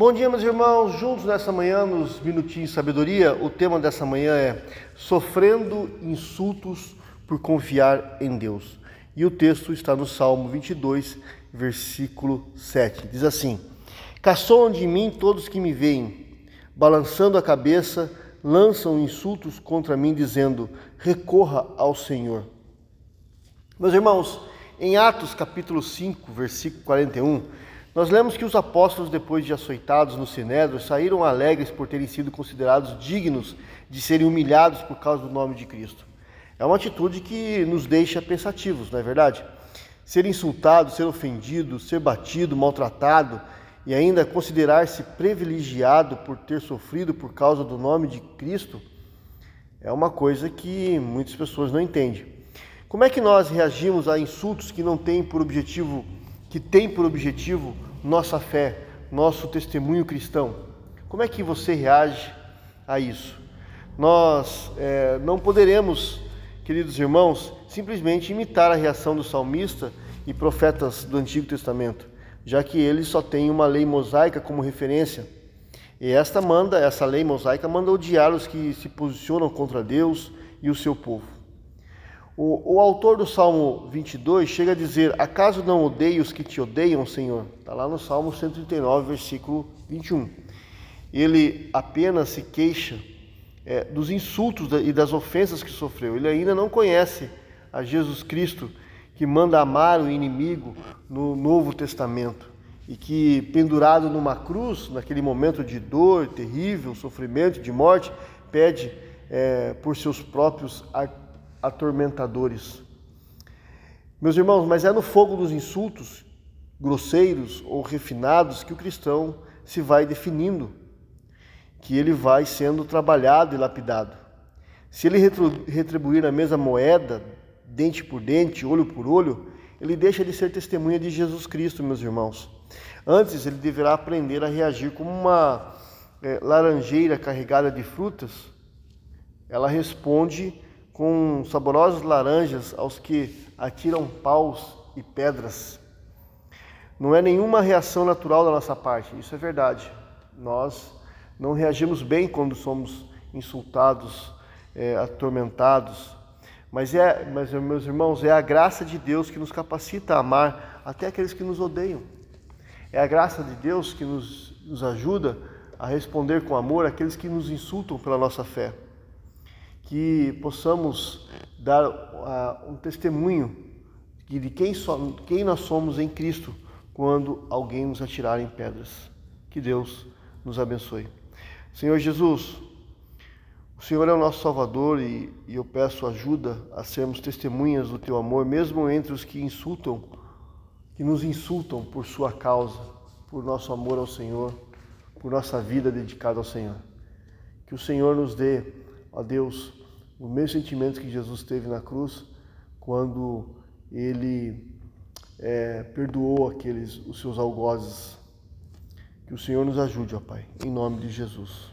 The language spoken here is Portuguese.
Bom dia, meus irmãos. Juntos nessa manhã, nos Minutinhos de Sabedoria, o tema dessa manhã é Sofrendo insultos por confiar em Deus. E o texto está no Salmo 22, versículo 7. Diz assim: Caçoam de mim todos que me veem, balançando a cabeça, lançam insultos contra mim, dizendo: Recorra ao Senhor. Meus irmãos, em Atos capítulo 5, versículo 41, nós lemos que os apóstolos, depois de açoitados no Sinédrio, saíram alegres por terem sido considerados dignos de serem humilhados por causa do nome de Cristo. É uma atitude que nos deixa pensativos, não é verdade? Ser insultado, ser ofendido, ser batido, maltratado e ainda considerar-se privilegiado por ter sofrido por causa do nome de Cristo é uma coisa que muitas pessoas não entendem. Como é que nós reagimos a insultos que não têm por objetivo que tem por objetivo nossa fé, nosso testemunho cristão. Como é que você reage a isso? Nós é, não poderemos, queridos irmãos, simplesmente imitar a reação do salmista e profetas do Antigo Testamento, já que eles só têm uma lei mosaica como referência. E esta manda, essa lei mosaica manda odiar os que se posicionam contra Deus e o seu povo. O, o, autor do Salmo 22 chega a dizer: Acaso não odeio os que te odeiam, Senhor? Está lá no Salmo 139, versículo 21. Ele apenas se queixa é, dos insultos e das ofensas que sofreu. Ele ainda não conhece a Jesus Cristo que manda amar o inimigo no Novo Testamento e que, pendurado numa cruz, naquele momento de dor terrível, sofrimento, de morte, pede é, por seus próprios atormentadores. Meus irmãos, mas é no fogo dos insultos grosseiros ou refinados que o cristão se vai definindo, que ele vai sendo trabalhado e lapidado. Se ele retribuir na mesma moeda, dente por dente, olho por olho, ele deixa de ser testemunha de Jesus Cristo, meus irmãos. Antes, ele deverá aprender a reagir como uma é, laranjeira carregada de frutas. Ela responde com saborosas laranjas aos que atiram paus e pedras. Não é nenhuma reação natural da nossa parte, isso é verdade. Nós não reagimos bem quando somos insultados, é, atormentados. Mas, é, mas, meus irmãos, é a graça de Deus que nos capacita a amar até aqueles que nos odeiam. É a graça de Deus que nos, nos ajuda a responder com amor àqueles que nos insultam pela nossa fé que possamos dar uh, um testemunho de quem, so, quem nós somos em Cristo quando alguém nos atirar em pedras. Que Deus nos abençoe. Senhor Jesus, o Senhor é o nosso Salvador e, e eu peço ajuda a sermos testemunhas do Teu amor, mesmo entre os que insultam, que nos insultam por Sua causa, por nosso amor ao Senhor, por nossa vida dedicada ao Senhor. Que o Senhor nos dê, ó Deus, o mesmo sentimento que Jesus teve na cruz quando ele é, perdoou aqueles os seus algozes. Que o Senhor nos ajude, ó Pai, em nome de Jesus.